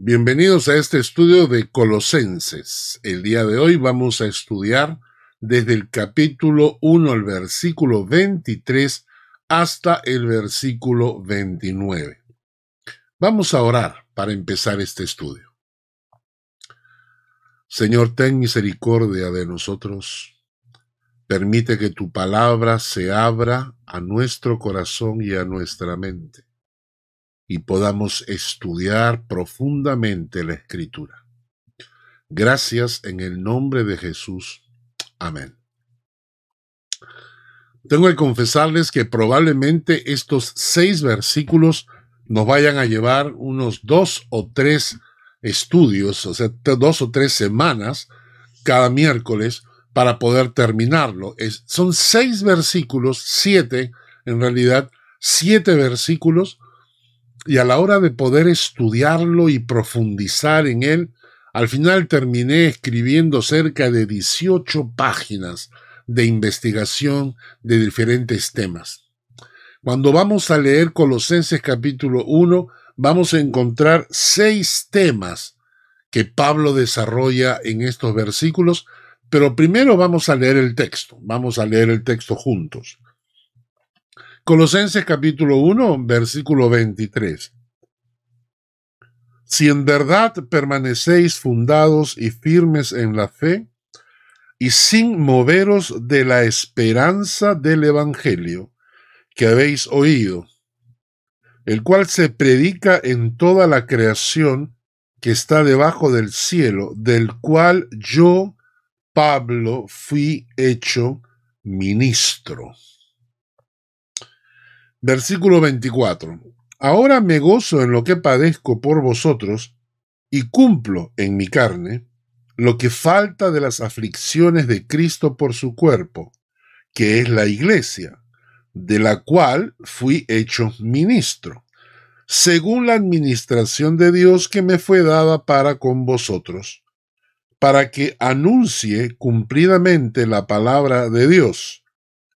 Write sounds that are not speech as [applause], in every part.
Bienvenidos a este estudio de Colosenses. El día de hoy vamos a estudiar desde el capítulo 1 al versículo 23 hasta el versículo 29. Vamos a orar para empezar este estudio. Señor, ten misericordia de nosotros. Permite que tu palabra se abra a nuestro corazón y a nuestra mente y podamos estudiar profundamente la escritura. Gracias en el nombre de Jesús. Amén. Tengo que confesarles que probablemente estos seis versículos nos vayan a llevar unos dos o tres estudios, o sea, dos o tres semanas cada miércoles para poder terminarlo. son seis versículos, siete en realidad, siete versículos y a la hora de poder estudiarlo y profundizar en él, al final terminé escribiendo cerca de 18 páginas de investigación de diferentes temas. Cuando vamos a leer Colosenses capítulo 1, vamos a encontrar seis temas que Pablo desarrolla en estos versículos, pero primero vamos a leer el texto, vamos a leer el texto juntos. Colosenses capítulo 1, versículo 23. Si en verdad permanecéis fundados y firmes en la fe, y sin moveros de la esperanza del Evangelio que habéis oído, el cual se predica en toda la creación que está debajo del cielo, del cual yo, Pablo, fui hecho ministro. Versículo 24. Ahora me gozo en lo que padezco por vosotros y cumplo en mi carne lo que falta de las aflicciones de Cristo por su cuerpo, que es la iglesia, de la cual fui hecho ministro, según la administración de Dios que me fue dada para con vosotros, para que anuncie cumplidamente la palabra de Dios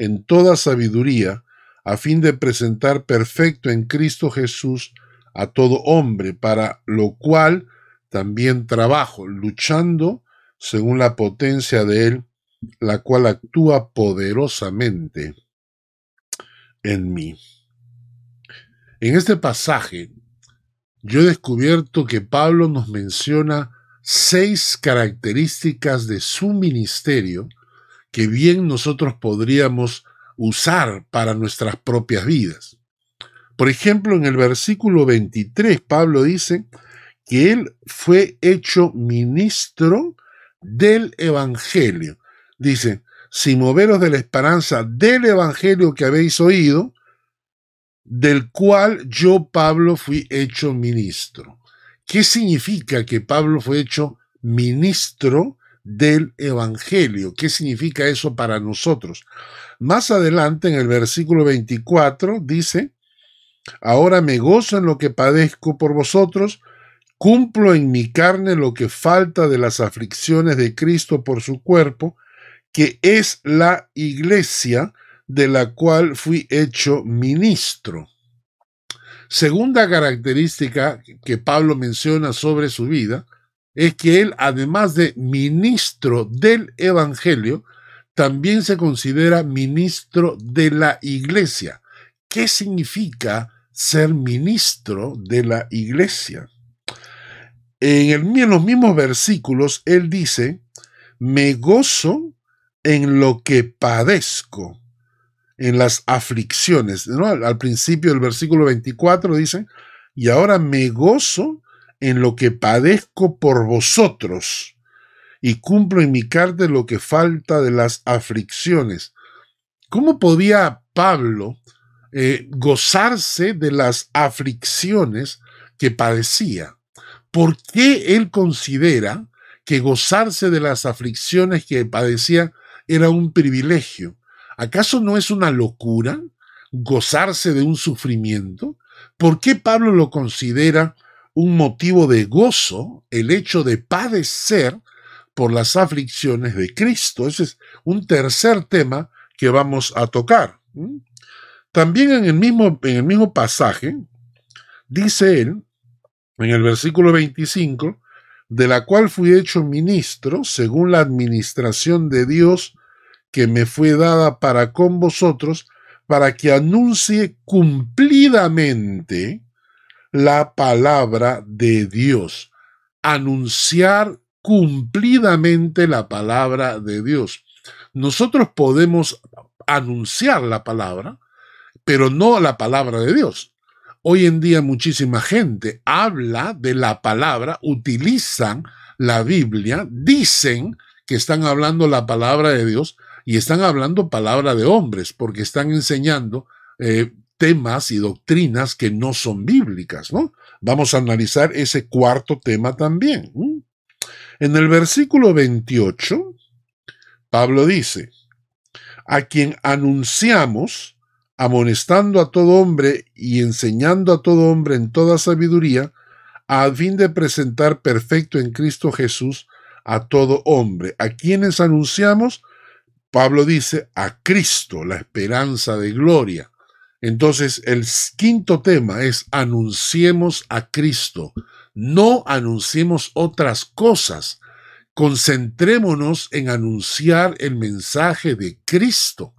en toda sabiduría, a fin de presentar perfecto en Cristo Jesús a todo hombre, para lo cual también trabajo, luchando según la potencia de Él, la cual actúa poderosamente en mí. En este pasaje, yo he descubierto que Pablo nos menciona seis características de su ministerio que bien nosotros podríamos usar para nuestras propias vidas. Por ejemplo, en el versículo 23, Pablo dice que él fue hecho ministro del Evangelio. Dice, si moveros de la esperanza del Evangelio que habéis oído, del cual yo, Pablo, fui hecho ministro. ¿Qué significa que Pablo fue hecho ministro del Evangelio. ¿Qué significa eso para nosotros? Más adelante, en el versículo 24, dice, Ahora me gozo en lo que padezco por vosotros, cumplo en mi carne lo que falta de las aflicciones de Cristo por su cuerpo, que es la iglesia de la cual fui hecho ministro. Segunda característica que Pablo menciona sobre su vida es que él, además de ministro del Evangelio, también se considera ministro de la iglesia. ¿Qué significa ser ministro de la iglesia? En, en los mismos versículos, él dice, me gozo en lo que padezco, en las aflicciones. Al principio del versículo 24 dice, y ahora me gozo en lo que padezco por vosotros, y cumplo en mi carne lo que falta de las aflicciones. ¿Cómo podía Pablo eh, gozarse de las aflicciones que padecía? ¿Por qué él considera que gozarse de las aflicciones que padecía era un privilegio? ¿Acaso no es una locura gozarse de un sufrimiento? ¿Por qué Pablo lo considera un motivo de gozo el hecho de padecer por las aflicciones de Cristo? Ese es un tercer tema que vamos a tocar. También en el mismo, en el mismo pasaje, dice él, en el versículo 25, de la cual fui hecho ministro según la administración de Dios que me fue dada para con vosotros, para que anuncie cumplidamente la palabra de Dios. Anunciar cumplidamente la palabra de Dios. Nosotros podemos anunciar la palabra, pero no la palabra de Dios. Hoy en día muchísima gente habla de la palabra, utilizan la Biblia, dicen que están hablando la palabra de Dios, y están hablando palabra de hombres, porque están enseñando eh, temas y doctrinas que no son bíblicas, ¿no? Vamos a analizar ese cuarto tema también. En el versículo 28, Pablo dice, a quien anunciamos, amonestando a todo hombre y enseñando a todo hombre en toda sabiduría, a fin de presentar perfecto en Cristo Jesús a todo hombre, a quienes anunciamos Pablo dice a Cristo, la esperanza de gloria. Entonces, el quinto tema es anunciemos a Cristo, no anunciemos otras cosas. Concentrémonos en anunciar el mensaje de Cristo.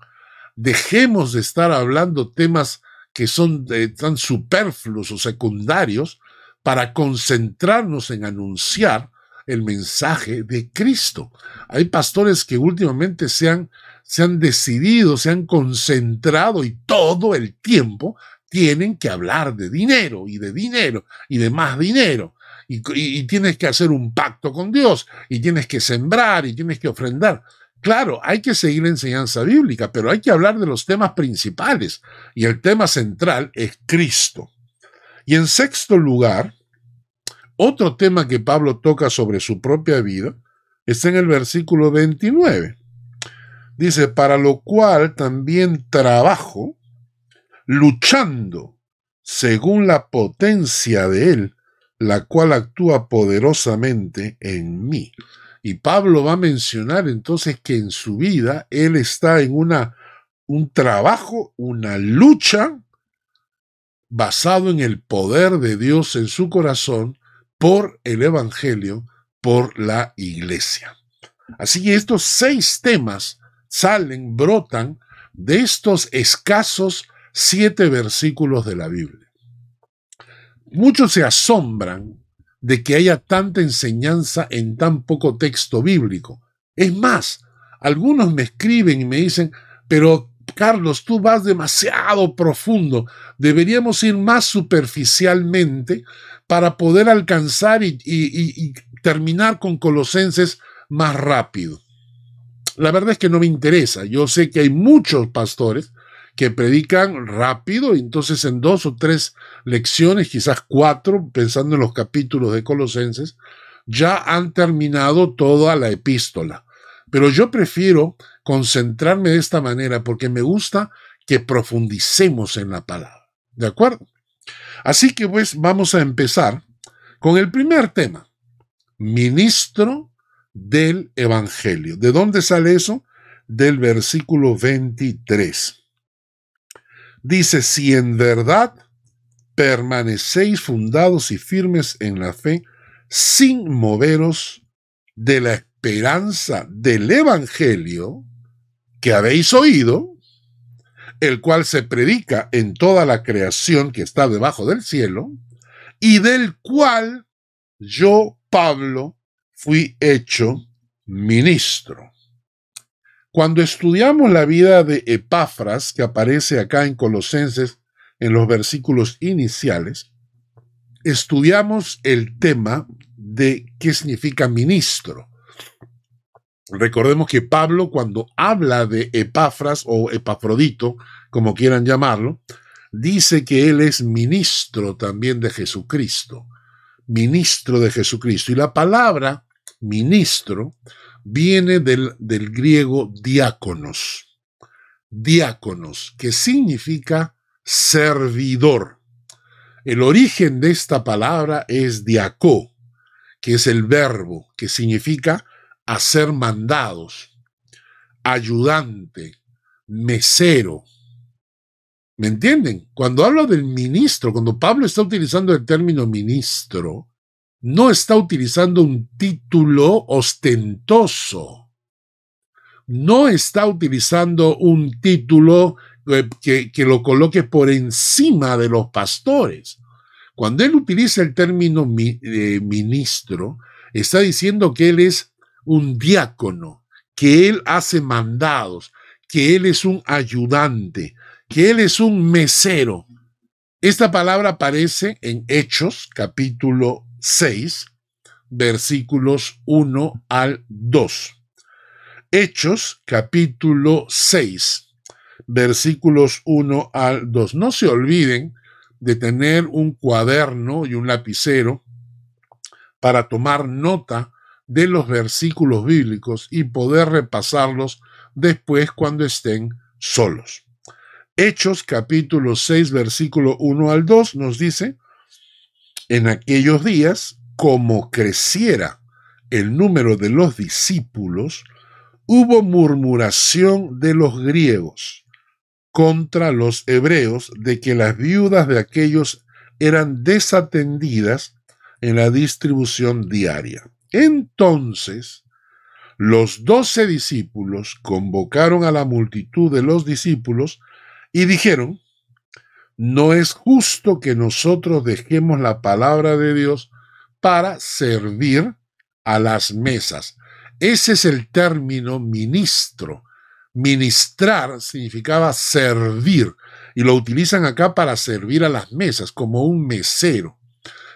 Dejemos de estar hablando temas que son tan superfluos o secundarios para concentrarnos en anunciar el mensaje de Cristo. Hay pastores que últimamente se han, se han decidido, se han concentrado y todo el tiempo tienen que hablar de dinero y de dinero y de más dinero. Y, tienes que hacer un pacto con Dios y tienes que sembrar y tienes que ofrendar. Claro, hay que seguir la enseñanza bíblica, pero hay que hablar de los temas principales y el tema central es Cristo. Y en sexto lugar, otro tema que Pablo toca sobre su propia vida está en el versículo 29. Dice, para lo cual también trabajo luchando según la potencia de Él, la cual actúa poderosamente en mí. Y Pablo va a mencionar entonces que en su vida Él está en una, un trabajo, una lucha basado en el poder de Dios en su corazón por el Evangelio, por la Iglesia. Así que estos seis temas salen, brotan de estos escasos siete versículos de la Biblia. Muchos se asombran de que haya tanta enseñanza en tan poco texto bíblico. Es más, algunos me escriben y me dicen, pero Carlos, tú vas demasiado profundo, deberíamos ir más superficialmente para poder alcanzar y, terminar con Colosenses más rápido. La verdad es que no me interesa. Yo sé que hay muchos pastores que predican rápido, entonces en dos o tres lecciones, quizás cuatro, pensando en los capítulos de Colosenses, ya han terminado toda la epístola. Pero yo prefiero concentrarme de esta manera porque me gusta que profundicemos en la palabra. ¿De acuerdo? Así que pues vamos a empezar con el primer tema, ministro del Evangelio. ¿De dónde sale eso? Del versículo 23. Dice, si en verdad permanecéis fundados y firmes en la fe, sin moveros de la esperanza del Evangelio que habéis oído, el cual se predica en toda la creación que está debajo del cielo, y del cual yo, Pablo, fui hecho ministro. Cuando estudiamos la vida de Epafras, que aparece acá en Colosenses en los versículos iniciales, estudiamos el tema de qué significa ministro. Recordemos que Pablo, cuando habla de Epafras o Epafrodito, como quieran llamarlo, dice que él es ministro también de Jesucristo. ministro de Jesucristo. Y la palabra ministro viene del, del griego diáconos. Diáconos, que significa servidor. El origen de esta palabra es diacó, que es el verbo, que significa hacer mandados, ayudante, mesero. ¿Me entienden? Cuando hablo del ministro, cuando Pablo está utilizando el término ministro, no está utilizando un título ostentoso. No está utilizando un título eh, que, lo coloque por encima de los pastores. Cuando él utiliza el término eh, ministro, está diciendo que él es un diácono, que él hace mandados, que él es un ayudante, que él es un mesero. Esta palabra aparece en Hechos capítulo 6, versículos 1 al 2. Hechos capítulo 6, versículos 1 al 2. No se olviden de tener un cuaderno y un lapicero para tomar nota de los versículos bíblicos y poder repasarlos después cuando estén solos. Hechos capítulo 6 versículo 1 al 2 nos dice, en aquellos días, como creciera el número de los discípulos, hubo murmuración de los griegos contra los hebreos de que las viudas de aquellos eran desatendidas en la distribución diaria. Entonces, los doce discípulos convocaron a la multitud de los discípulos y dijeron, no es justo que nosotros dejemos la palabra de Dios para servir a las mesas. Ese es el término ministro. Ministrar significaba servir y lo utilizan acá para servir a las mesas, como un mesero.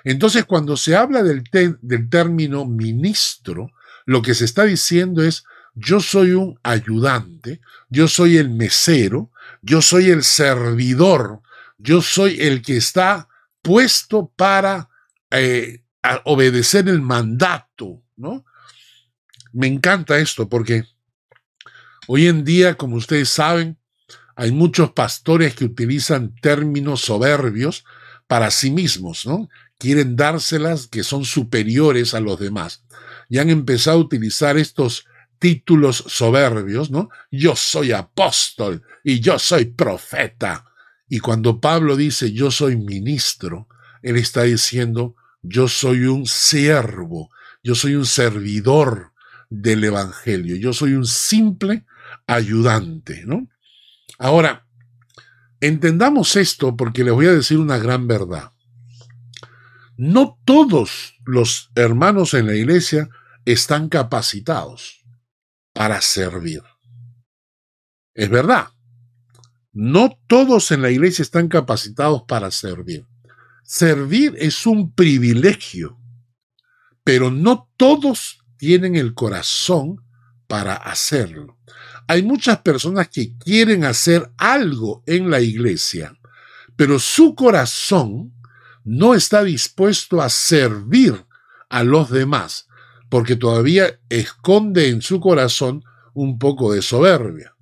Entonces, cuando se habla del, del término ministro, lo que se está diciendo es, yo soy un ayudante, yo soy el mesero, yo soy el servidor, yo soy el que está puesto para eh, obedecer el mandato, ¿no? Me encanta esto porque hoy en día, como ustedes saben, hay muchos pastores que utilizan términos soberbios para sí mismos, ¿no? Quieren dárselas que son superiores a los demás. Y han empezado a utilizar estos títulos soberbios, ¿no? Yo soy apóstol y yo soy profeta. Y cuando Pablo dice yo soy ministro, él está diciendo yo soy un siervo, yo soy un servidor del Evangelio, yo soy un simple ayudante, ¿no? Ahora, entendamos esto porque les voy a decir una gran verdad. No todos los hermanos en la iglesia están capacitados para servir. Es verdad, no todos en la iglesia están capacitados para servir. Servir es un privilegio, pero no todos tienen el corazón para hacerlo. Hay muchas personas que quieren hacer algo en la iglesia, pero su corazón no está dispuesto a servir a los demás, porque todavía esconde en su corazón un poco de soberbia.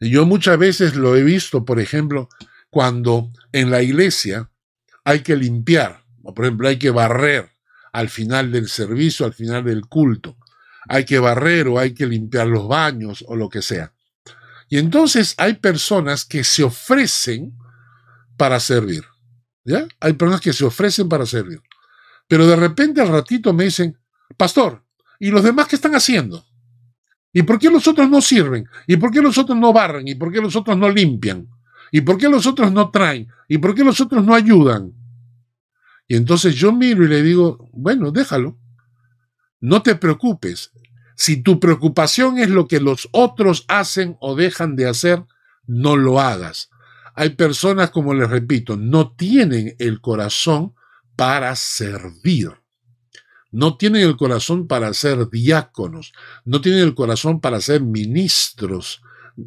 Yo muchas veces lo he visto, por ejemplo, cuando en la iglesia hay que limpiar, o por ejemplo hay que barrer al final del servicio, al final del culto. Hay que barrer o hay que limpiar los baños o lo que sea. Y entonces hay personas que se ofrecen para servir. ¿Ya? Hay personas que se ofrecen para servir. Pero de repente al ratito me dicen, pastor, ¿y los demás qué están haciendo? ¿Y por qué los otros no sirven? ¿Y por qué los otros no barren? ¿Y por qué los otros no limpian? ¿Y por qué los otros no traen? ¿Y por qué los otros no ayudan? Y entonces yo miro y le digo, bueno, déjalo. No te preocupes. Si tu preocupación es lo que los otros hacen o dejan de hacer, no lo hagas. Hay personas, como les repito, no tienen el corazón para servir no tienen el corazón para ser diáconos, no tienen el corazón para ser ministros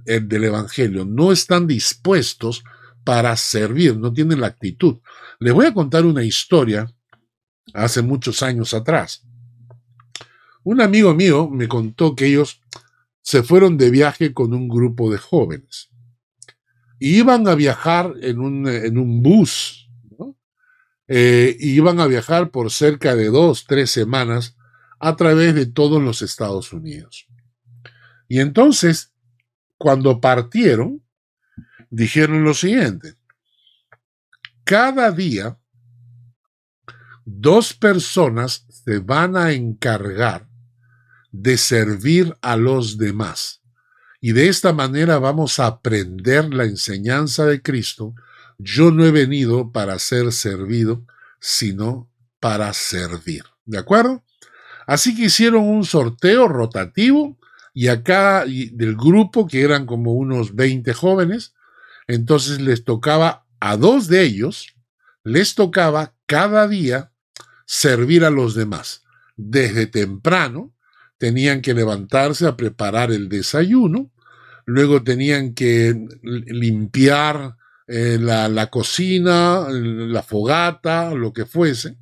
eh, del Evangelio, no están dispuestos para servir, no tienen la actitud. Les voy a contar una historia hace muchos años atrás. Un amigo mío me contó que ellos se fueron de viaje con un grupo de jóvenes. Y iban a viajar en un, en un bus, eh, iban a viajar por cerca de dos, tres semanas a través de todos los Estados Unidos. Y entonces, cuando partieron, dijeron lo siguiente, cada día dos personas se van a encargar de servir a los demás. Y de esta manera vamos a aprender la enseñanza de Cristo. Yo no he venido para ser servido, sino para servir. ¿De acuerdo? Así que hicieron un sorteo rotativo y acá del grupo, que eran como unos 20 jóvenes, entonces les tocaba a dos de ellos, les tocaba cada día servir a los demás. Desde temprano tenían que levantarse a preparar el desayuno, luego tenían que limpiar eh, la, cocina, la fogata, lo que fuese,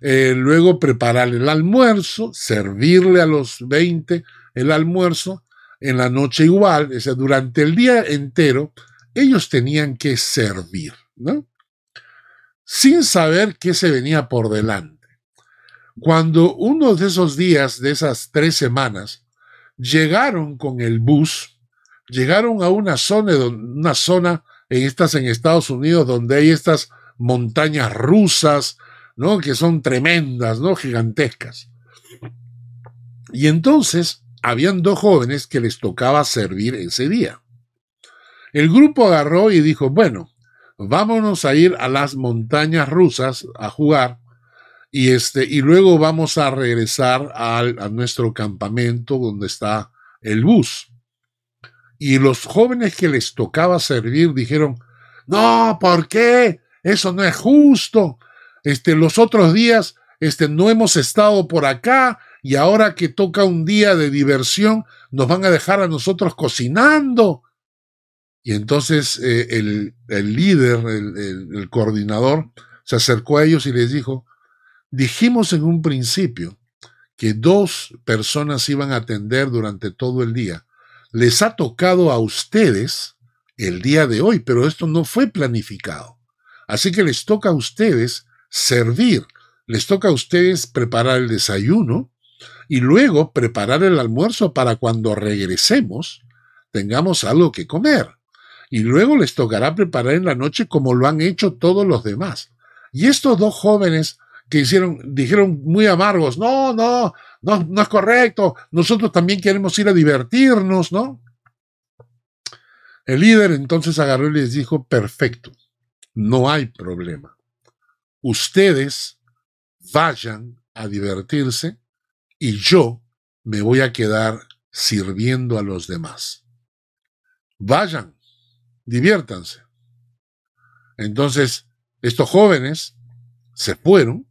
eh, luego preparar el almuerzo, servirle a los 20 el almuerzo, en la noche igual, o durante el día entero, ellos tenían que servir, ¿no? Sin saber qué se venía por delante. Cuando uno de esos días, de esas tres semanas, llegaron con el bus, llegaron a una zona, una zona en estas en Estados Unidos donde hay estas montañas rusas, ¿no? Que son tremendas, ¿no? Gigantescas. Y entonces habían dos jóvenes que les tocaba servir ese día. El grupo agarró y dijo, bueno, vámonos a ir a las montañas rusas a jugar y, este, y luego vamos a regresar a nuestro campamento donde está el bus. Y los jóvenes que les tocaba servir dijeron, no, ¿por qué? Eso no es justo. Este, los otros días este, no hemos estado por acá y ahora que toca un día de diversión, nos van a dejar a nosotros cocinando. Y entonces eh, el, líder, el coordinador, se acercó a ellos y les dijo, Dijimos en un principio que dos personas iban a atender durante todo el día. Les ha tocado a ustedes el día de hoy, pero esto no fue planificado. Así que les toca a ustedes servir, les toca a ustedes preparar el desayuno y luego preparar el almuerzo para cuando regresemos tengamos algo que comer. Y luego les tocará preparar en la noche como lo han hecho todos los demás. Y estos dos jóvenes que hicieron, dijeron muy amargos, no, no, no, no es correcto, nosotros también queremos ir a divertirnos, ¿no? El líder entonces agarró y les dijo, perfecto, no hay problema. Ustedes vayan a divertirse y yo me voy a quedar sirviendo a los demás. Vayan, diviértanse. Entonces, estos jóvenes se fueron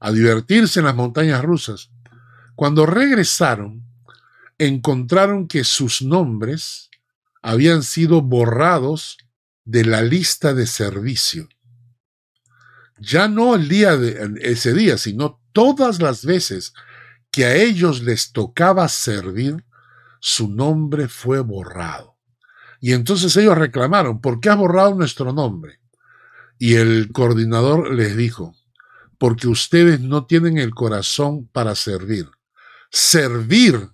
a divertirse en las montañas rusas. Cuando regresaron, encontraron que sus nombres habían sido borrados de la lista de servicio. Ya no el día de ese día, sino todas las veces que a ellos les tocaba servir, su nombre fue borrado. Y entonces ellos reclamaron, ¿por qué has borrado nuestro nombre? Y el coordinador les dijo, porque ustedes no tienen el corazón para servir. Servir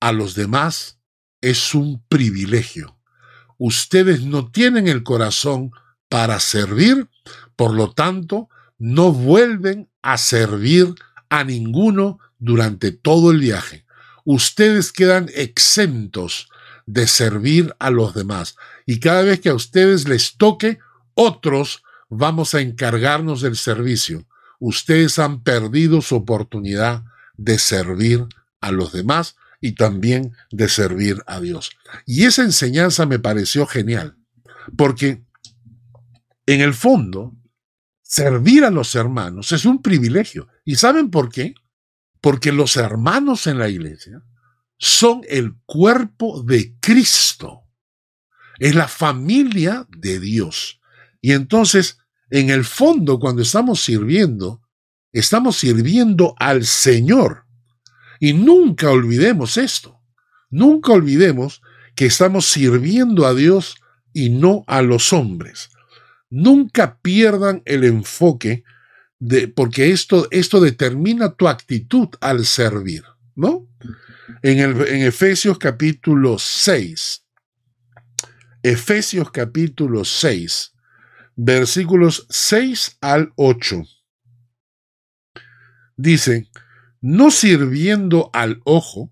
a los demás es un privilegio. Ustedes no tienen el corazón para servir, por lo tanto, no vuelven a servir a ninguno durante todo el viaje. Ustedes quedan exentos de servir a los demás. Y cada vez que a ustedes les toque, otros vamos a encargarnos del servicio ustedes han perdido su oportunidad de servir a los demás y también de servir a Dios. Y esa enseñanza me pareció genial, porque en el fondo, servir a los hermanos es un privilegio. ¿Y saben por qué? Porque los hermanos en la iglesia son el cuerpo de Cristo, es la familia de Dios. Y entonces en el fondo, cuando estamos sirviendo, estamos sirviendo al Señor. Y nunca olvidemos esto. Nunca olvidemos que estamos sirviendo a Dios y no a los hombres. Nunca pierdan el enfoque de, porque esto, esto determina tu actitud al servir, ¿no? En, el, en Efesios capítulo 6, Efesios capítulo 6, versículos 6 al 8. Dice, no sirviendo al ojo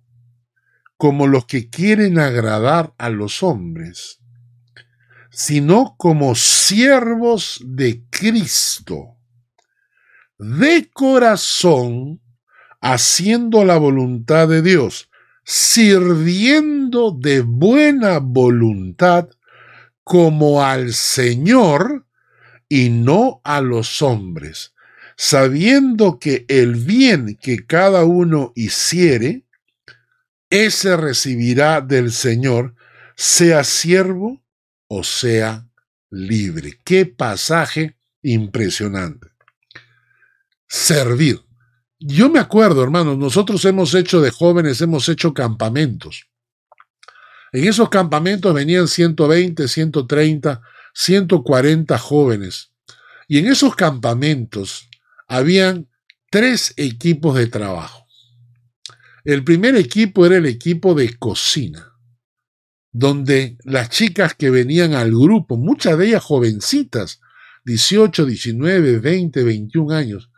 como los que quieren agradar a los hombres, sino como siervos de Cristo, de corazón, haciendo la voluntad de Dios, sirviendo de buena voluntad como al Señor y no a los hombres, sabiendo que el bien que cada uno hiciere, ese recibirá del Señor, sea siervo o sea libre. Qué pasaje impresionante. Servir. Yo me acuerdo, hermanos, nosotros hemos hecho de jóvenes, hemos hecho campamentos. En esos campamentos venían 120, 130, 140 jóvenes. Y en esos campamentos habían tres equipos de trabajo. El primer equipo era el equipo de cocina, donde las chicas que venían al grupo, muchas de ellas jovencitas, 18, 19, 20, 21 años,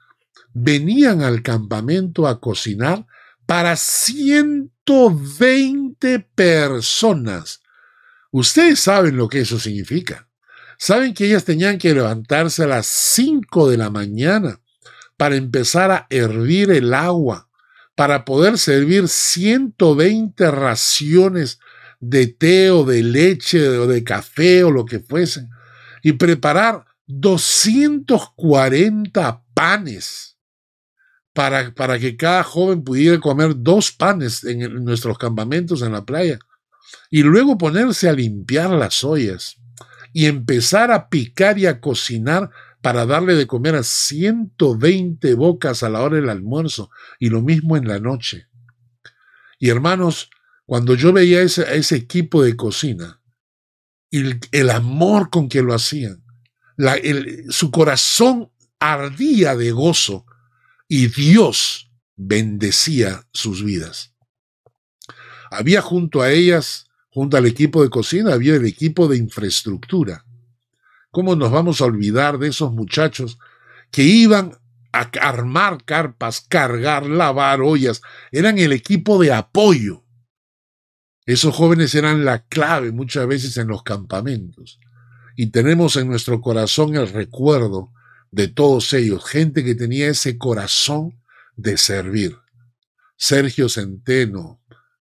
venían al campamento a cocinar para 120 personas. Ustedes saben lo que eso significa. Saben que ellas tenían que levantarse a las 5 de la mañana para empezar a hervir el agua, para poder servir 120 raciones de té o de leche o de café o lo que fuese, y preparar 240 panes para, que cada joven pudiera comer dos panes en, nuestros campamentos en la playa y luego ponerse a limpiar las ollas y empezar a picar y a cocinar para darle de comer a 120 bocas a la hora del almuerzo y lo mismo en la noche. Y hermanos, cuando yo veía ese, ese equipo de cocina y el, amor con que lo hacían, su corazón ardía de gozo y Dios bendecía sus vidas. Había junto a ellas, junto al equipo de cocina, había el equipo de infraestructura. ¿Cómo nos vamos a olvidar de esos muchachos que iban a armar carpas, cargar, lavar ollas? Eran el equipo de apoyo. Esos jóvenes eran la clave muchas veces en los campamentos. Y tenemos en nuestro corazón el recuerdo de todos ellos, gente que tenía ese corazón de servir. Sergio Centeno,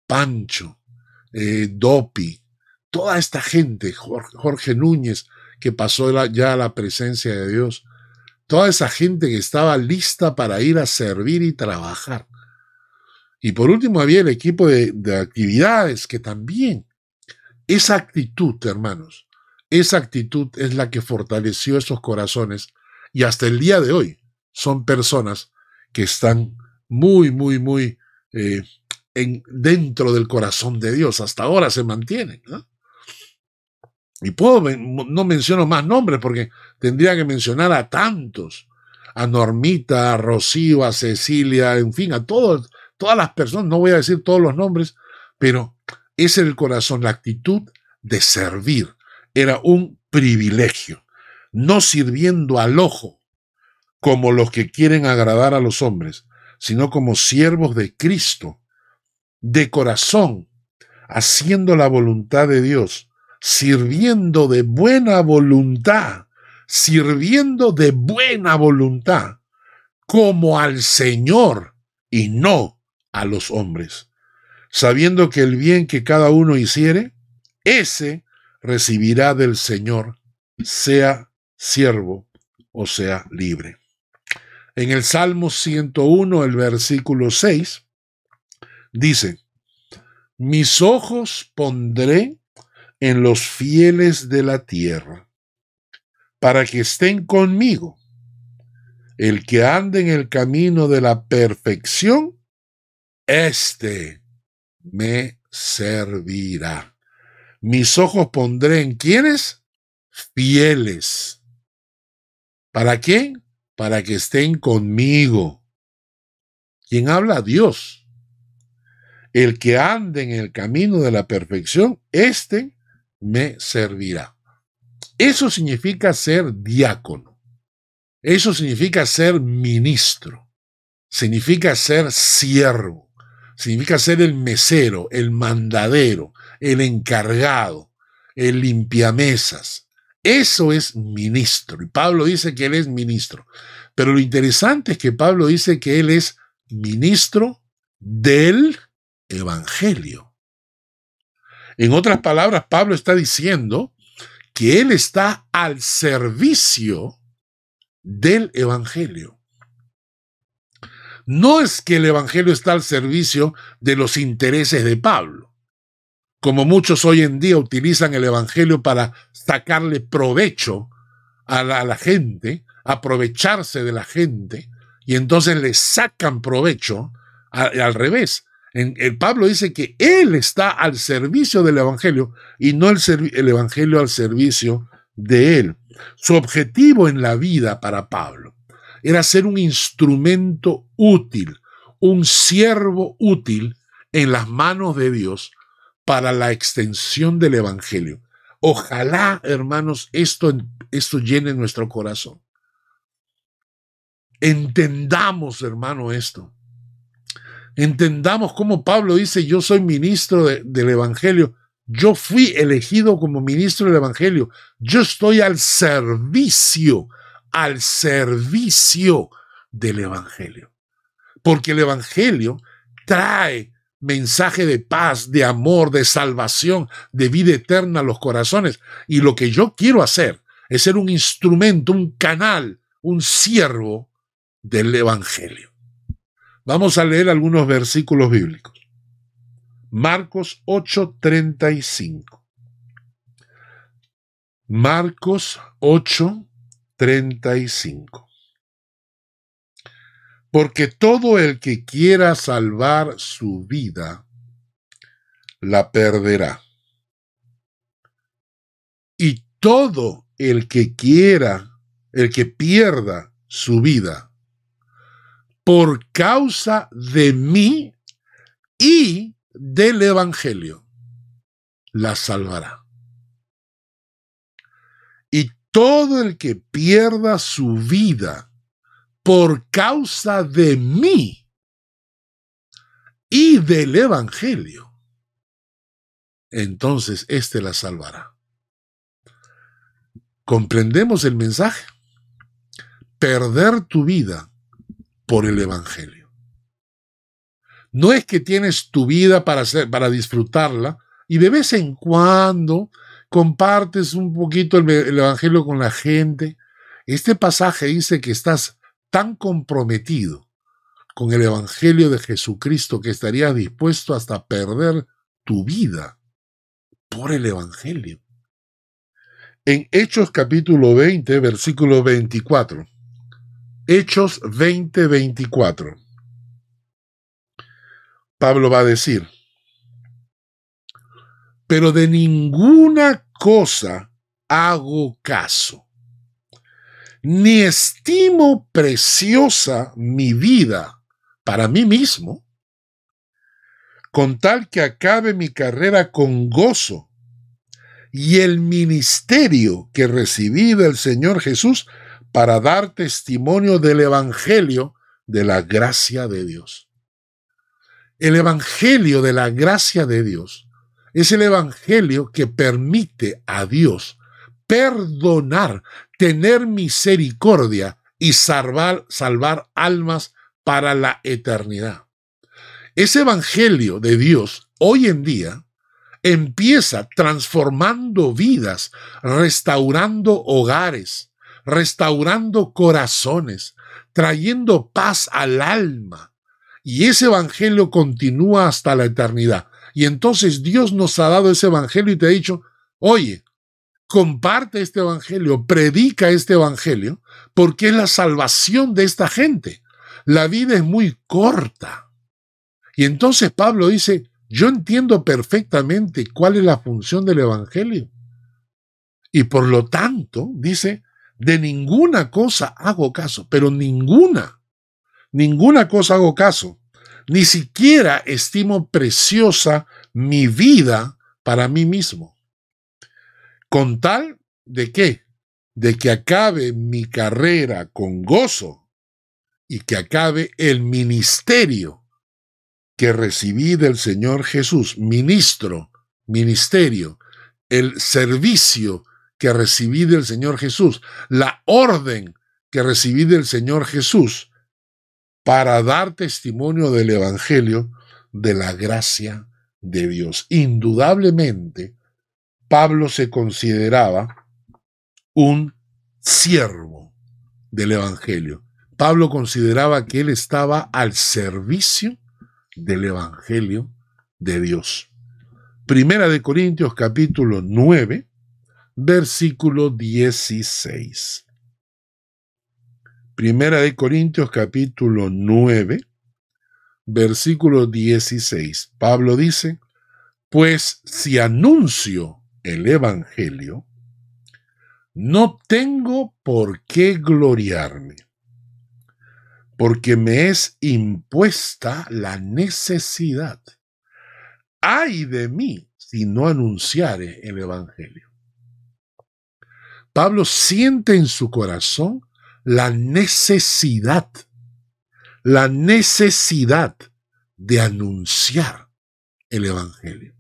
Pancho, eh, Dopi, toda esta gente, Jorge, Núñez, que pasó ya la presencia de Dios, toda esa gente que estaba lista para ir a servir y trabajar. Y por último había el equipo de, de actividades que también, esa actitud, hermanos, esa actitud es la que fortaleció esos corazones y hasta el día de hoy son personas que están muy, muy, muy eh, en, dentro del corazón de Dios. Hasta ahora se mantienen. Y puedo, no menciono más nombres porque tendría que mencionar a tantos. A Normita, a Rocío, a Cecilia, en fin, a todos, todas las personas, no voy a decir todos los nombres, pero es el corazón, la actitud de servir. Era un privilegio no sirviendo al ojo como los que quieren agradar a los hombres, sino como siervos de Cristo, de corazón, haciendo la voluntad de Dios, sirviendo de buena voluntad, sirviendo de buena voluntad, como al Señor y no a los hombres, sabiendo que el bien que cada uno hiciere, ese recibirá del Señor, sea siervo o sea libre. En el Salmo 101, el versículo 6, dice, mis ojos pondré en los fieles de la tierra, para que estén conmigo. El que ande en el camino de la perfección, éste me servirá. Mis ojos pondré en quienes? Fieles. ¿Para qué? Para que estén conmigo. ¿Quién habla? Dios. El que ande en el camino de la perfección, éste me servirá. Eso significa ser diácono. Eso significa ser ministro. Significa ser siervo. Significa ser el mesero, el mandadero, el encargado, el limpiamesas. Eso es ministro. Y Pablo dice que él es ministro. Pero lo interesante es que Pablo dice que él es ministro del Evangelio. En otras palabras, Pablo está diciendo que él está al servicio del Evangelio. No es que el Evangelio está al servicio de los intereses de Pablo, como muchos hoy en día utilizan el Evangelio para sacarle provecho a la, gente, aprovecharse de la gente, y entonces le sacan provecho al revés el Pablo dice que él está al servicio del Evangelio y no el, el Evangelio al servicio de él. Su objetivo en la vida para Pablo era ser un instrumento útil, un siervo útil en las manos de Dios para la extensión del Evangelio. Ojalá, hermanos, esto, esto llene nuestro corazón. Entendamos, hermano, esto. Entendamos cómo Pablo dice, yo soy ministro del Evangelio. Yo fui elegido como ministro del Evangelio. Yo estoy al servicio, al servicio del Evangelio. Porque el Evangelio trae mensaje de paz, de amor, de salvación, de vida eterna a los corazones. Y lo que yo quiero hacer es ser un instrumento, un canal, un siervo del Evangelio. Vamos a leer algunos versículos bíblicos. Marcos 8:35. Marcos 8:35. Porque todo el que quiera salvar su vida, la perderá. Y todo el que quiera, el que pierda su vida, por causa de mí y del Evangelio, la salvará. Y todo el que pierda su vida por causa de mí y del Evangelio, entonces éste la salvará. ¿Comprendemos el mensaje? Perder tu vida por el Evangelio. No es que tienes tu vida para, para disfrutarla y de vez en cuando compartes un poquito el, el Evangelio con la gente. Este pasaje dice que estás tan comprometido con el Evangelio de Jesucristo que estarías dispuesto hasta perder tu vida por el Evangelio. En Hechos capítulo 20, versículo 24. Hechos 20:24. Pablo va a decir, pero de ninguna cosa hago caso, ni estimo preciosa mi vida para mí mismo, con tal que acabe mi carrera con gozo y el ministerio que recibí del Señor Jesús para dar testimonio del Evangelio de la gracia de Dios. El Evangelio de la gracia de Dios es el Evangelio que permite a Dios perdonar, tener misericordia y salvar, salvar almas para la eternidad. Ese Evangelio de Dios hoy en día empieza transformando vidas, restaurando hogares, restaurando corazones, trayendo paz al alma. Y ese evangelio continúa hasta la eternidad. Y entonces Dios nos ha dado ese evangelio y te ha dicho, oye, comparte este evangelio, predica este evangelio, porque es la salvación de esta gente. La vida es muy corta. Y entonces Pablo dice, yo entiendo perfectamente cuál es la función del evangelio. Y por lo tanto, dice, de ninguna cosa hago caso, pero ninguna, ninguna cosa hago caso. Ni siquiera estimo preciosa mi vida para mí mismo. Con tal de qué? De que acabe mi carrera con gozo y que acabe el ministerio que recibí del Señor Jesús, ministro, ministerio, el servicio que recibí del Señor Jesús, la orden que recibí del Señor Jesús para dar testimonio del Evangelio de la gracia de Dios. Indudablemente, Pablo se consideraba un siervo del Evangelio. Pablo consideraba que él estaba al servicio del Evangelio de Dios. Primera de Corintios capítulo 9, versículo 16. Primera de Corintios capítulo 9, versículo 16. Pablo dice, pues si anuncio el Evangelio, no tengo por qué gloriarme, porque me es impuesta la necesidad. Ay de mí si no anunciare el Evangelio. Pablo siente en su corazón la necesidad, la necesidad de anunciar el Evangelio.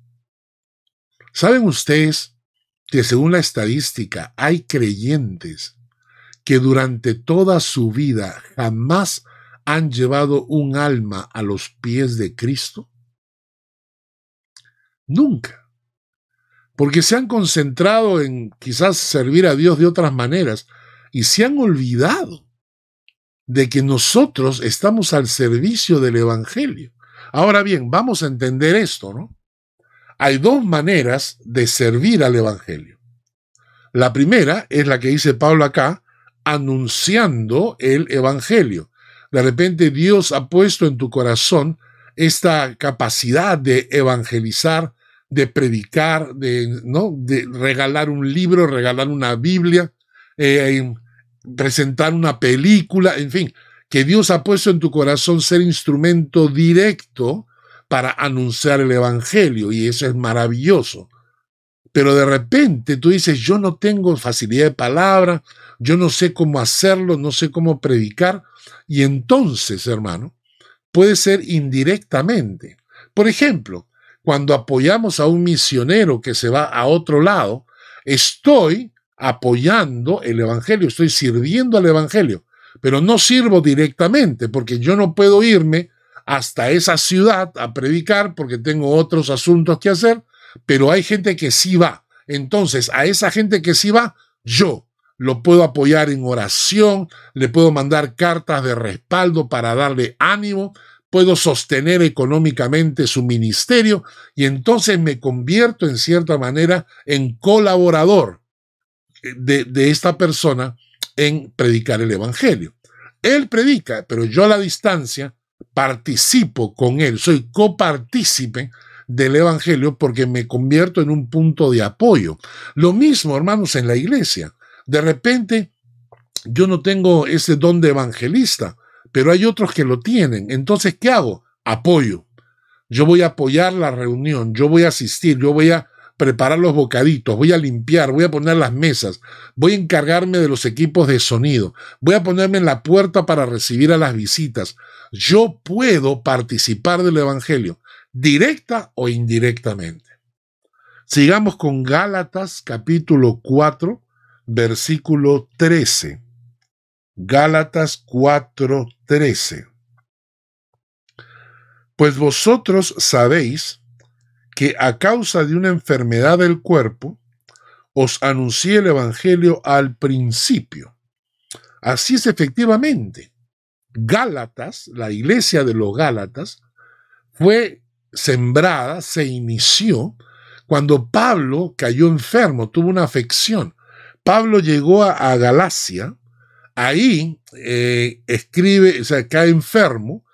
¿Saben ustedes que según la estadística hay creyentes que durante toda su vida jamás han llevado un alma a los pies de Cristo? Nunca porque se han concentrado en quizás servir a Dios de otras maneras y se han olvidado de que nosotros estamos al servicio del Evangelio. Ahora bien, vamos a entender esto, ¿no? Hay dos maneras de servir al Evangelio. La primera es la que dice Pablo acá, anunciando el Evangelio. De repente Dios ha puesto en tu corazón esta capacidad de evangelizar de predicar, de, ¿no? de regalar un libro, regalar una Biblia, eh, presentar una película, en fin, que Dios ha puesto en tu corazón ser instrumento directo para anunciar el Evangelio, y eso es maravilloso. Pero de repente tú dices, yo no tengo facilidad de palabra, yo no sé cómo hacerlo, no sé cómo predicar, y entonces, hermano, puede ser indirectamente. Por ejemplo, cuando apoyamos a un misionero que se va a otro lado, estoy apoyando el Evangelio, estoy sirviendo al Evangelio, pero no sirvo directamente porque yo no puedo irme hasta esa ciudad a predicar porque tengo otros asuntos que hacer, pero hay gente que sí va. Entonces, a esa gente que sí va, yo lo puedo apoyar en oración, le puedo mandar cartas de respaldo para darle ánimo, puedo sostener económicamente su ministerio y entonces me convierto en cierta manera en colaborador de, de esta persona en predicar el Evangelio. Él predica, pero yo a la distancia participo con él, soy copartícipe del Evangelio porque me convierto en un punto de apoyo. Lo mismo, hermanos, en la iglesia. De repente, yo no tengo ese don de evangelista, pero hay otros que lo tienen. Entonces, ¿qué hago? Apoyo. Yo voy a apoyar la reunión, yo voy a asistir, yo voy a preparar los bocaditos, voy a limpiar, voy a poner las mesas, voy a encargarme de los equipos de sonido, voy a ponerme en la puerta para recibir a las visitas. Yo puedo participar del Evangelio, directa o indirectamente. Sigamos con Gálatas capítulo 4, versículo 13. Gálatas 4:13. Pues vosotros sabéis que a causa de una enfermedad del cuerpo, os anuncié el Evangelio al principio. Así es efectivamente. Gálatas, la iglesia de los Gálatas, fue sembrada, se inició Cuando Pablo cayó enfermo, tuvo una afección, Pablo llegó a, Galacia, ahí eh, escribe, o sea, cae enfermo,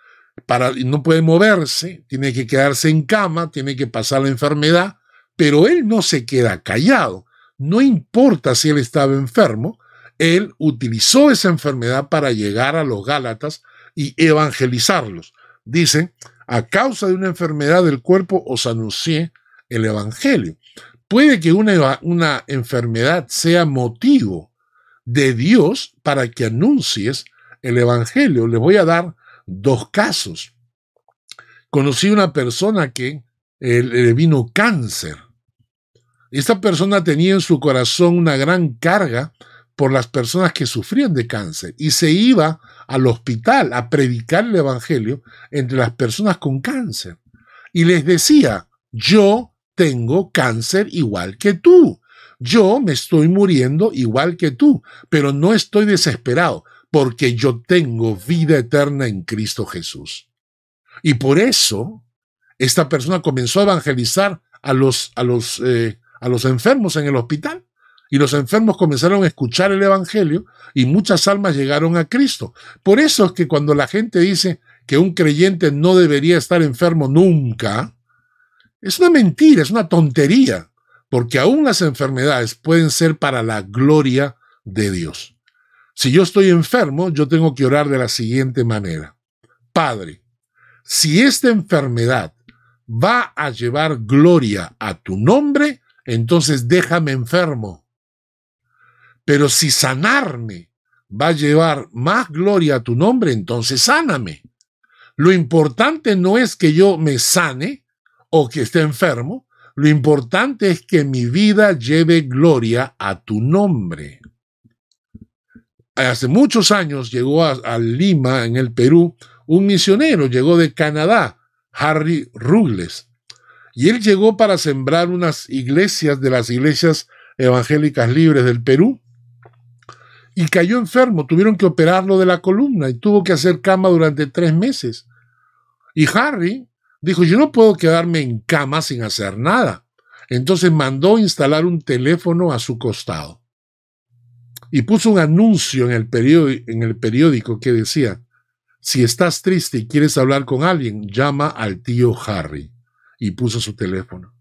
para, no puede moverse, tiene que quedarse en cama, tiene que pasar la enfermedad, pero él no se queda callado. No importa si él estaba enfermo, él utilizó esa enfermedad para llegar a los Gálatas y evangelizarlos. Dice, a causa de una enfermedad del cuerpo os anuncié el Evangelio. Puede que una, una enfermedad sea motivo de Dios para que anuncies el Evangelio. Les voy a dar dos casos. Conocí una persona que eh, le vino cáncer. Esta persona tenía en su corazón una gran carga por las personas que sufrían de cáncer y se iba al hospital a predicar el Evangelio entre las personas con cáncer. Y les decía, yo tengo cáncer igual que tú. Yo me estoy muriendo igual que tú, pero no estoy desesperado porque yo tengo vida eterna en Cristo Jesús. Y por eso, esta persona comenzó a evangelizar a los, a los, eh, a los enfermos en el hospital. Y los enfermos comenzaron a escuchar el Evangelio y muchas almas llegaron a Cristo. Por eso es que cuando la gente dice que un creyente no debería estar enfermo nunca, es una mentira, es una tontería, porque aún las enfermedades pueden ser para la gloria de Dios. Si yo estoy enfermo, yo tengo que orar de la siguiente manera. Padre, si esta enfermedad va a llevar gloria a tu nombre, entonces déjame enfermo. Pero si sanarme va a llevar más gloria a tu nombre, entonces sáname. Lo importante no es que yo me sane o que esté enfermo, lo importante es que mi vida lleve gloria a tu nombre hace muchos años llegó a, Lima, en el Perú, un misionero, llegó de Canadá, Harry Ruggles, y él llegó para sembrar unas iglesias de las iglesias evangélicas libres del Perú, y cayó enfermo, tuvieron que operarlo de la columna y tuvo que hacer cama durante tres meses. Y Harry dijo, yo no puedo quedarme en cama sin hacer nada. Entonces mandó instalar un teléfono a su costado y puso un anuncio en el, en el periódico que decía, si estás triste y quieres hablar con alguien, llama al tío Harry. Y puso su teléfono.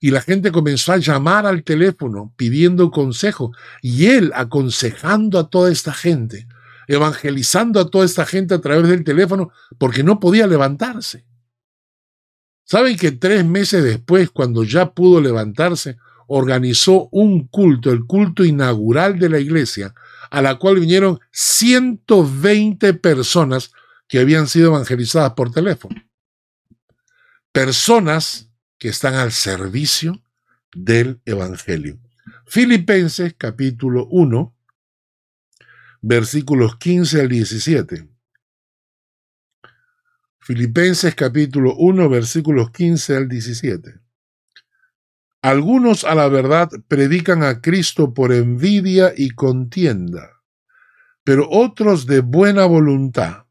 Y la gente comenzó a llamar al teléfono pidiendo consejo. Y él aconsejando a toda esta gente, evangelizando a toda esta gente a través del teléfono, porque no podía levantarse. ¿Saben que tres meses después, cuando ya pudo levantarse, organizó un culto, el culto inaugural de la iglesia, a la cual vinieron 120 personas que habían sido evangelizadas por teléfono. Personas que están al servicio del Evangelio. Filipenses capítulo 1, versículos 15 al 17. Filipenses capítulo 1, versículos 15 al 17. Algunos a la verdad predican a Cristo por envidia y contienda, pero otros de buena voluntad.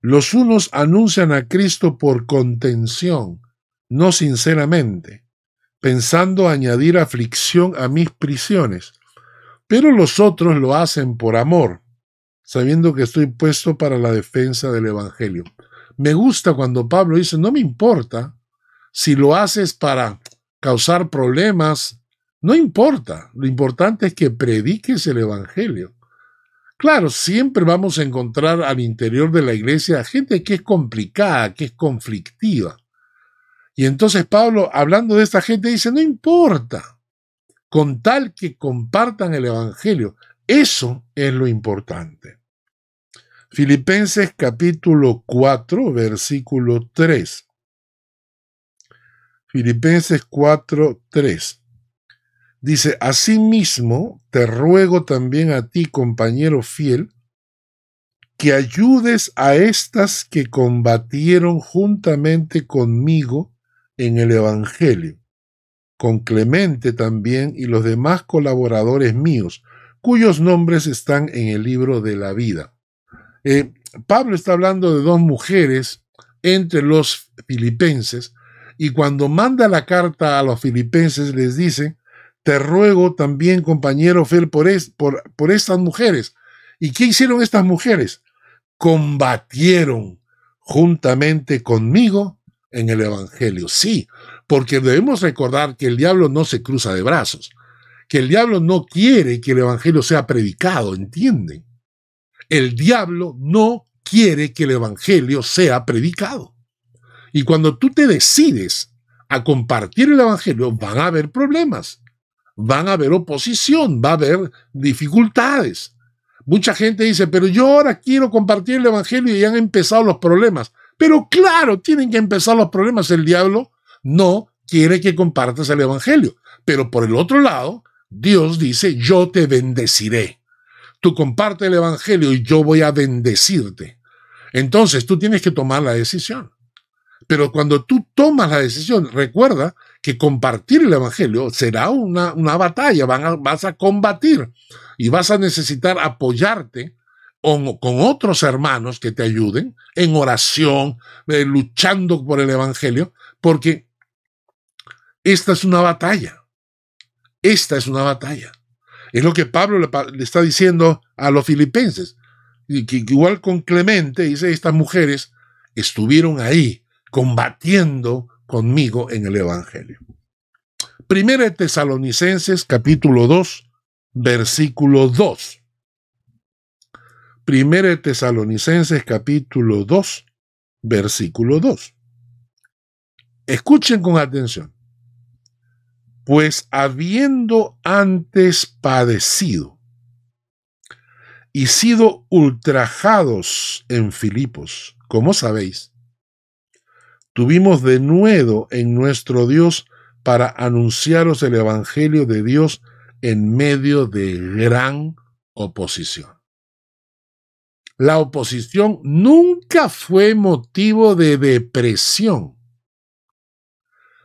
Los unos anuncian a Cristo por contención, no sinceramente, pensando añadir aflicción a mis prisiones, pero los otros lo hacen por amor, sabiendo que estoy puesto para la defensa del Evangelio. Me gusta cuando Pablo dice, no me importa si lo haces para causar problemas, no importa. Lo importante es que prediques el Evangelio. Claro, siempre vamos a encontrar al interior de la iglesia gente que es complicada, que es conflictiva. Y entonces Pablo, hablando de esta gente, dice, no importa, con tal que compartan el Evangelio. Eso es lo importante. Filipenses capítulo 4, versículo 3. Filipenses 4:3. Dice, Asimismo, te ruego también a ti, compañero fiel, que ayudes a estas que combatieron juntamente conmigo en el Evangelio, con Clemente también y los demás colaboradores míos, cuyos nombres están en el libro de la vida. Eh, Pablo está hablando de dos mujeres entre los filipenses, Y cuando manda la carta a los filipenses les dice, te ruego también, compañero por, por, por estas mujeres. ¿Y qué hicieron estas mujeres? Combatieron juntamente conmigo en el Evangelio. Sí, porque debemos recordar que el diablo no se cruza de brazos, que el diablo no quiere que el Evangelio sea predicado, ¿entienden? El diablo no quiere que el Evangelio sea predicado. Y cuando tú te decides a compartir el Evangelio, van a haber problemas, van a haber oposición, va a haber dificultades. Mucha gente dice, pero yo ahora quiero compartir el Evangelio y han empezado los problemas. Pero claro, tienen que empezar los problemas. El diablo no quiere que compartas el Evangelio. Pero por el otro lado, Dios dice, yo te bendeciré. Tú comparte el Evangelio y yo voy a bendecirte. Entonces tú tienes que tomar la decisión. Pero cuando tú tomas la decisión, recuerda que compartir el Evangelio será una, una batalla, vas a combatir y vas a necesitar apoyarte con, con otros hermanos que te ayuden en oración, eh, luchando por el Evangelio, porque esta es una batalla. Esta es una batalla. Es lo que Pablo le, está diciendo a los filipenses. Y que igual con Clemente, dice, estas mujeres estuvieron ahí combatiendo conmigo en el Evangelio. Primera de Tesalonicenses capítulo 2, versículo 2. Primera de Tesalonicenses capítulo 2, versículo 2. Escuchen con atención. Pues habiendo antes padecido y sido ultrajados en Filipos, como sabéis, tuvimos de nuevo en nuestro Dios para anunciaros el Evangelio de Dios en medio de gran oposición. La oposición nunca fue motivo de depresión.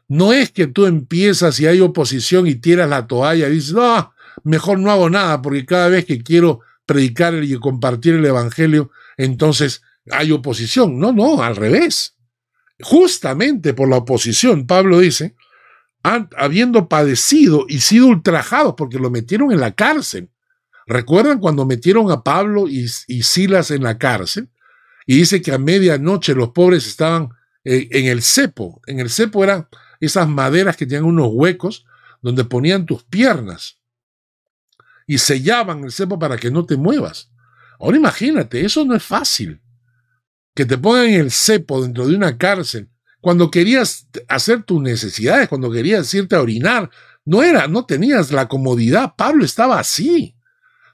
No es que tú empiezas y hay oposición y tiras la toalla y dices, no, mejor no hago nada porque cada vez que quiero predicar y compartir el Evangelio, entonces hay oposición. No, no, al revés. Justamente por la oposición, Pablo dice, habiendo padecido y sido ultrajados porque lo metieron en la cárcel. ¿Recuerdan cuando metieron a Pablo y, Silas en la cárcel? Y dice que a medianoche los pobres estaban eh, en el cepo. En el cepo eran esas maderas que tenían unos huecos donde ponían tus piernas y sellaban el cepo para que no te muevas. Ahora imagínate, eso no es fácil. Que te pongan el cepo dentro de una cárcel cuando querías hacer tus necesidades, cuando querías irte a orinar, no era, no tenías la comodidad. Pablo estaba así.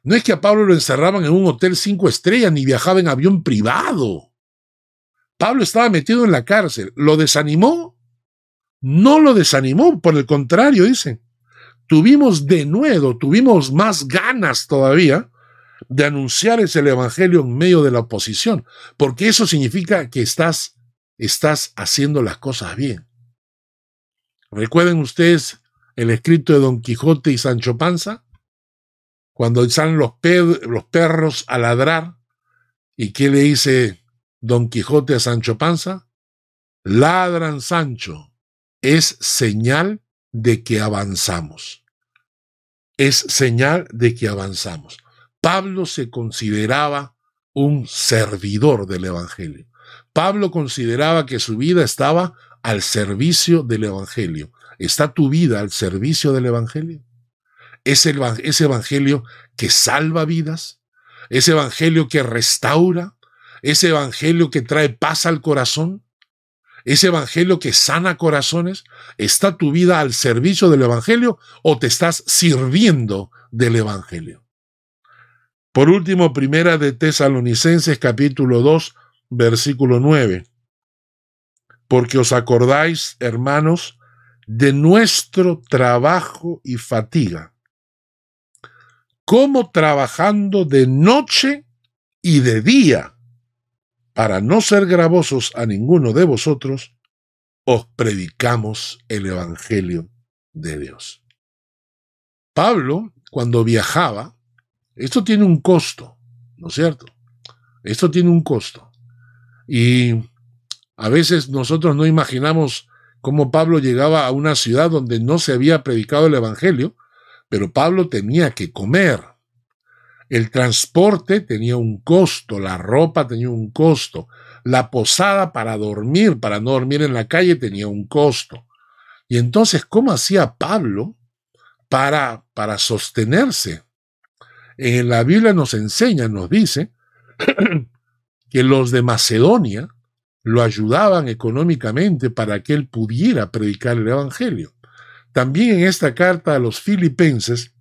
No es que a Pablo lo encerraban en un hotel cinco estrellas ni viajaba en avión privado. Pablo estaba metido en la cárcel. ¿Lo desanimó? No lo desanimó, por el contrario, dice. Tuvimos de nuevo, tuvimos más ganas todavía de anunciar ese evangelio en medio de la oposición, porque eso significa que estás estás haciendo las cosas bien. ¿Recuerden ustedes el escrito de Don Quijote y Sancho Panza? Cuando salen los, los perros a ladrar, ¿y qué le dice Don Quijote a Sancho Panza? Ladran Sancho, es señal de que avanzamos. Es señal de que avanzamos. Pablo se consideraba un servidor del Evangelio. Pablo consideraba que su vida estaba al servicio del Evangelio. ¿Está tu vida al servicio del Evangelio? ¿Es el, ese Evangelio que salva vidas? ¿Ese Evangelio que restaura? ¿Ese Evangelio que trae paz al corazón? ¿Ese Evangelio que sana corazones? ¿Está tu vida al servicio del Evangelio o te estás sirviendo del Evangelio? Por último, primera de Tesalonicenses capítulo 2, versículo 9. Porque os acordáis, hermanos, de nuestro trabajo y fatiga, como trabajando de noche y de día, para no ser gravosos a ninguno de vosotros, os predicamos el Evangelio de Dios. Pablo, cuando viajaba, esto tiene un costo, ¿no es cierto? Esto tiene un costo. Y a veces nosotros no imaginamos cómo Pablo llegaba a una ciudad donde no se había predicado el Evangelio, pero Pablo tenía que comer. El transporte tenía un costo, la ropa tenía un costo, la posada para dormir, para no dormir en la calle, tenía un costo. Y entonces, ¿cómo hacía Pablo para, para sostenerse? En la Biblia nos enseña, nos dice, [clears throat] que los de Macedonia lo ayudaban económicamente para que él pudiera predicar el Evangelio. También en esta carta a los filipenses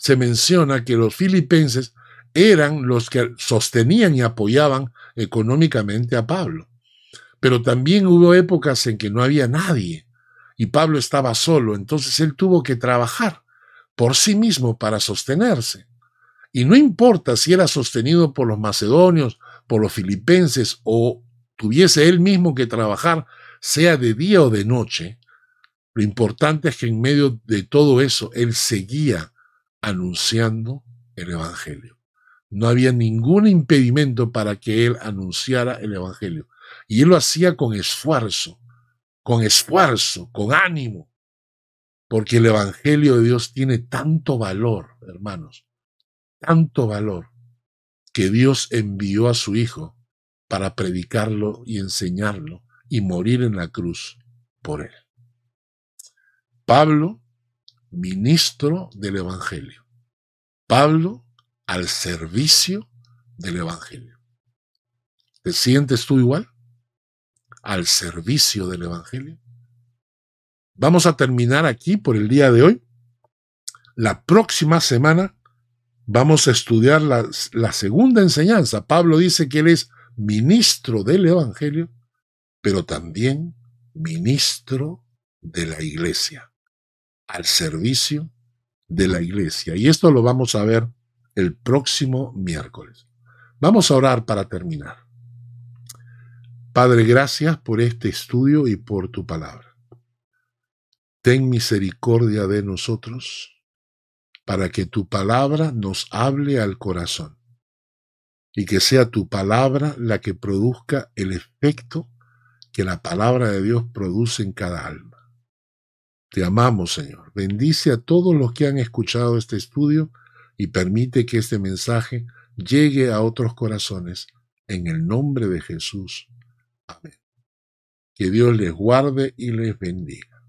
se menciona que los filipenses eran los que sostenían y apoyaban económicamente a Pablo. Pero también hubo épocas en que no había nadie y Pablo estaba solo, entonces él tuvo que trabajar por sí mismo para sostenerse. Y no importa si era sostenido por los macedonios, por los filipenses o tuviese él mismo que trabajar, sea de día o de noche, lo importante es que en medio de todo eso él seguía anunciando el Evangelio. No había ningún impedimento para que él anunciara el Evangelio. Y él lo hacía con esfuerzo, con esfuerzo, con ánimo, porque el Evangelio de Dios tiene tanto valor, hermanos, tanto valor, que Dios envió a su Hijo para predicarlo y enseñarlo y morir en la cruz por él. Pablo, ministro del Evangelio. Pablo al servicio del Evangelio. ¿Te sientes tú igual? Al servicio del Evangelio. Vamos a terminar aquí por el día de hoy. La próxima semana vamos a estudiar la, segunda enseñanza. Pablo dice que él es ministro del Evangelio, pero también ministro de la iglesia al servicio de la iglesia. Y esto lo vamos a ver el próximo miércoles. Vamos a orar para terminar. Padre, gracias por este estudio y por tu palabra. Ten misericordia de nosotros para que tu palabra nos hable al corazón y que sea tu palabra la que produzca el efecto que la palabra de Dios produce en cada alma. Te amamos, Señor. Bendice a todos los que han escuchado este estudio y permite que este mensaje llegue a otros corazones. En el nombre de Jesús. Amén. Que Dios les guarde y les bendiga.